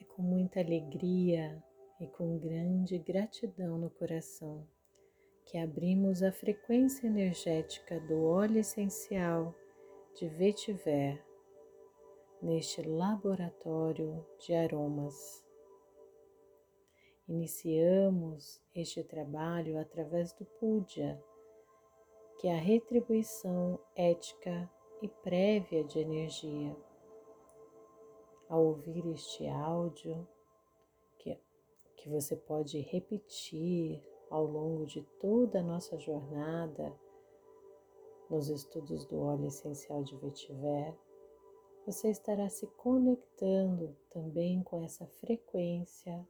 É com muita alegria e com grande gratidão no coração que abrimos a frequência energética do óleo essencial de vetiver neste laboratório de aromas. Iniciamos este trabalho através do Puja, que é a retribuição ética e prévia de energia. Ao ouvir este áudio, que, que você pode repetir ao longo de toda a nossa jornada nos estudos do óleo essencial de vetiver, você estará se conectando também com essa frequência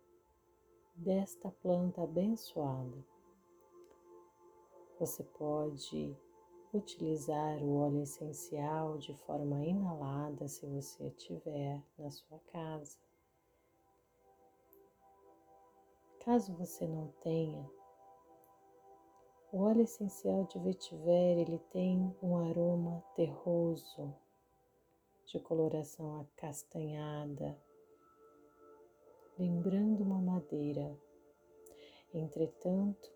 desta planta abençoada. Você pode utilizar o óleo essencial de forma inalada se você tiver na sua casa. Caso você não tenha, o óleo essencial de vetiver, ele tem um aroma terroso, de coloração acastanhada, lembrando uma madeira. Entretanto,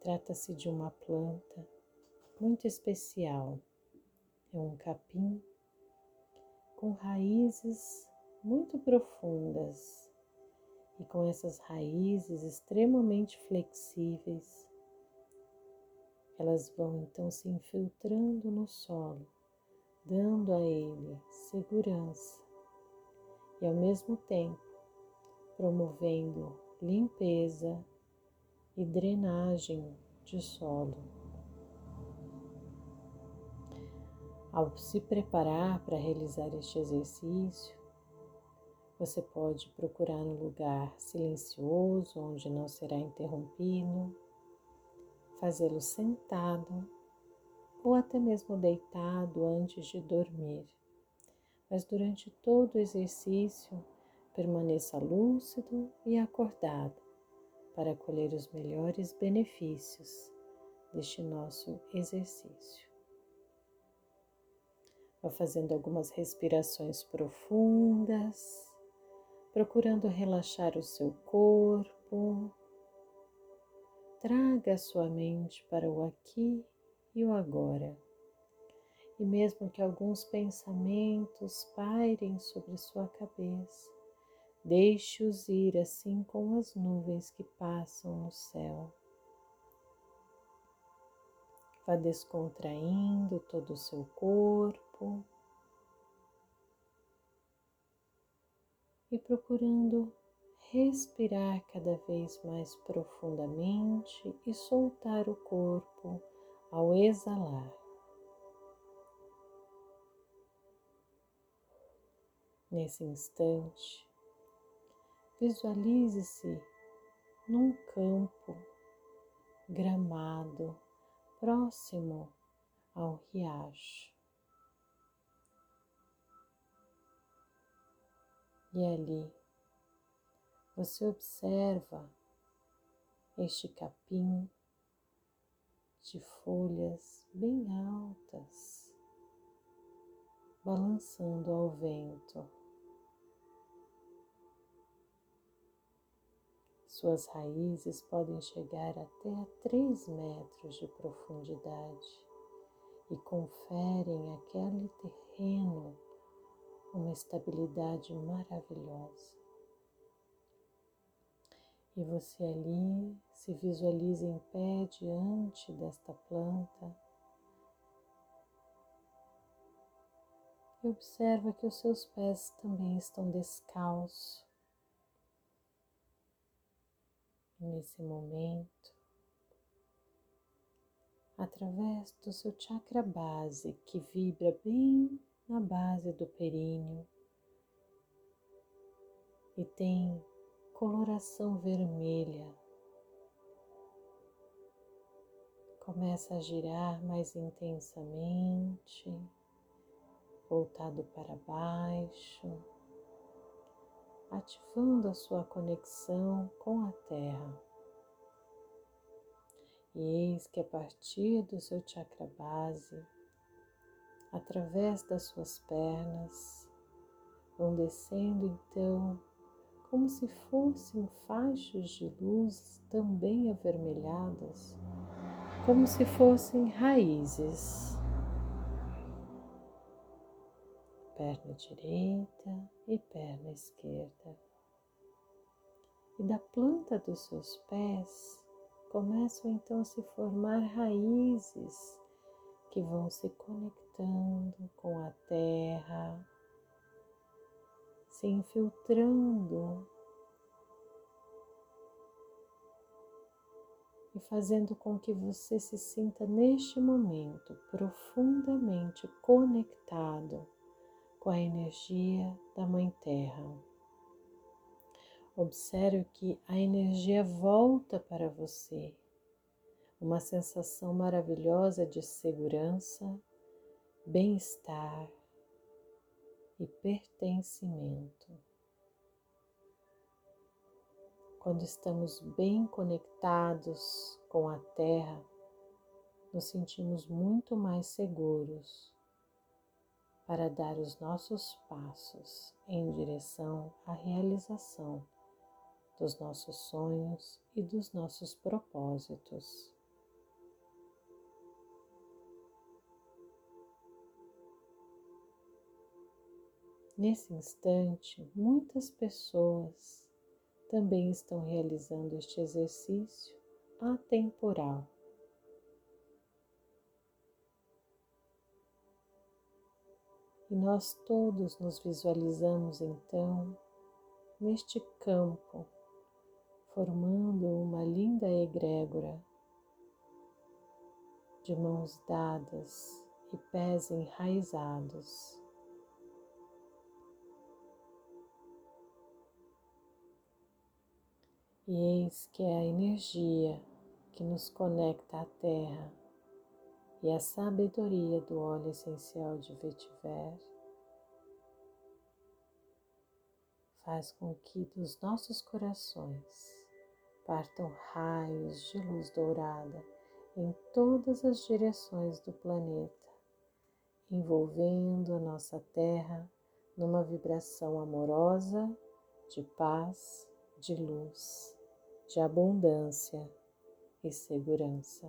trata-se de uma planta muito especial. É um capim com raízes muito profundas e com essas raízes extremamente flexíveis elas vão então se infiltrando no solo, dando a ele segurança e ao mesmo tempo promovendo limpeza e drenagem de solo. Ao se preparar para realizar este exercício, você pode procurar um lugar silencioso onde não será interrompido fazê-lo sentado ou até mesmo deitado antes de dormir. Mas durante todo o exercício, permaneça lúcido e acordado para colher os melhores benefícios deste nosso exercício. Vá fazendo algumas respirações profundas, procurando relaxar o seu corpo Traga a sua mente para o aqui e o agora. E mesmo que alguns pensamentos pairem sobre sua cabeça, deixe-os ir assim como as nuvens que passam no céu. Vá descontraindo todo o seu corpo e procurando respirar cada vez mais profundamente e soltar o corpo ao exalar. Nesse instante, visualize-se num campo gramado próximo ao riacho. E ali você observa este capim de folhas bem altas, balançando ao vento. Suas raízes podem chegar até a 3 metros de profundidade e conferem àquele terreno uma estabilidade maravilhosa. E você ali se visualiza em pé diante desta planta. E observa que os seus pés também estão descalços. Nesse momento, através do seu chakra base que vibra bem na base do períneo e tem coloração vermelha. Começa a girar mais intensamente, voltado para baixo, ativando a sua conexão com a Terra. E eis que a partir do seu chakra base, através das suas pernas, vão descendo então como se fossem faixas de luz também avermelhadas, como se fossem raízes. Perna direita e perna esquerda. E da planta dos seus pés começam então a se formar raízes que vão se conectando com a terra, se infiltrando e fazendo com que você se sinta neste momento profundamente conectado com a energia da Mãe Terra. Observe que a energia volta para você, uma sensação maravilhosa de segurança, bem-estar, e pertencimento. Quando estamos bem conectados com a Terra, nos sentimos muito mais seguros para dar os nossos passos em direção à realização dos nossos sonhos e dos nossos propósitos. Nesse instante, muitas pessoas também estão realizando este exercício atemporal. E nós todos nos visualizamos então neste campo, formando uma linda egrégora de mãos dadas e pés enraizados. E eis que é a energia que nos conecta à Terra e a sabedoria do óleo essencial de vetiver faz com que dos nossos corações partam raios de luz dourada em todas as direções do planeta, envolvendo a nossa Terra numa vibração amorosa de paz, de luz de abundância e segurança.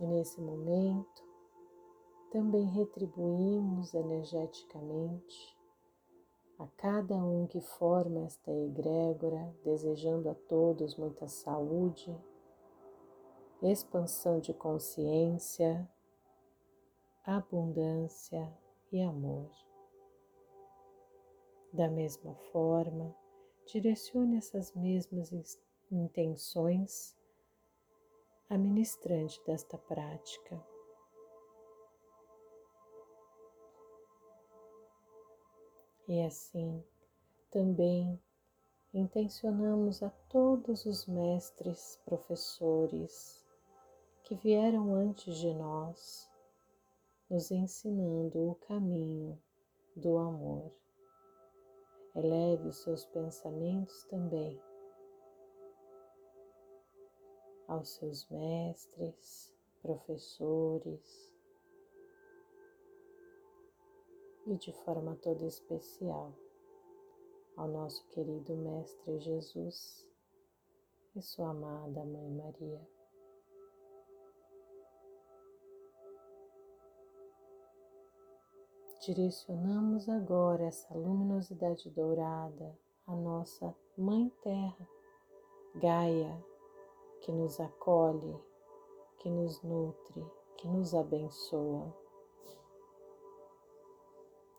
E nesse momento, também retribuímos energeticamente a cada um que forma esta egrégora, desejando a todos muita saúde, expansão de consciência, abundância e amor. Da mesma forma, direcione essas mesmas intenções à ministrante desta prática. E assim, também intencionamos a todos os mestres, professores que vieram antes de nós, nos ensinando o caminho do amor. Eleve os seus pensamentos também aos seus mestres, professores e de forma toda especial ao nosso querido Mestre Jesus e sua amada Mãe Maria. Direcionamos agora essa luminosidade dourada à nossa Mãe Terra, Gaia, que nos acolhe, que nos nutre, que nos abençoa.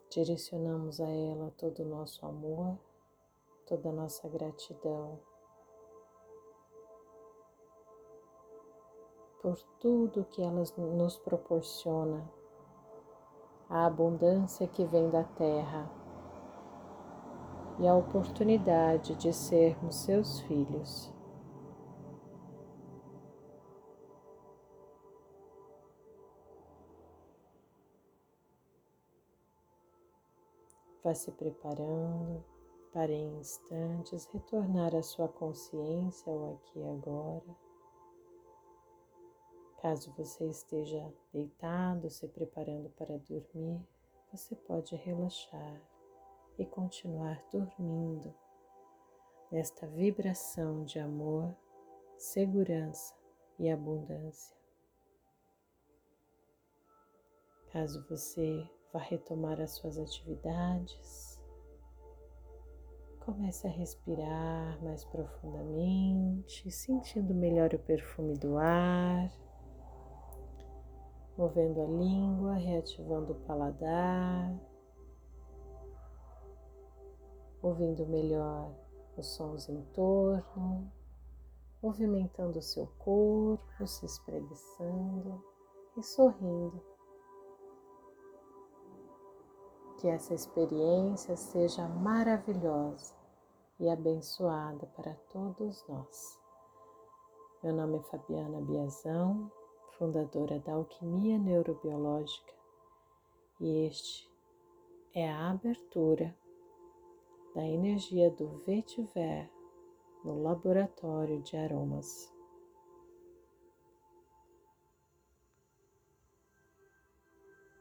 Direcionamos a ela todo o nosso amor, toda a nossa gratidão por tudo que ela nos proporciona a abundância que vem da terra e a oportunidade de sermos seus filhos. Vá se preparando para em instantes retornar à sua consciência ao aqui e agora. Caso você esteja deitado, se preparando para dormir, você pode relaxar e continuar dormindo nesta vibração de amor, segurança e abundância. Caso você vá retomar as suas atividades, comece a respirar mais profundamente, sentindo melhor o perfume do ar, movendo a língua, reativando o paladar, ouvindo melhor os sons em torno, movimentando o seu corpo, se espreguiçando e sorrindo. Que essa experiência seja maravilhosa e abençoada para todos nós. Meu nome é Fabiana Biazão, fundadora da Alquimia Neurobiológica, e este é a abertura da energia do vetiver no laboratório de aromas.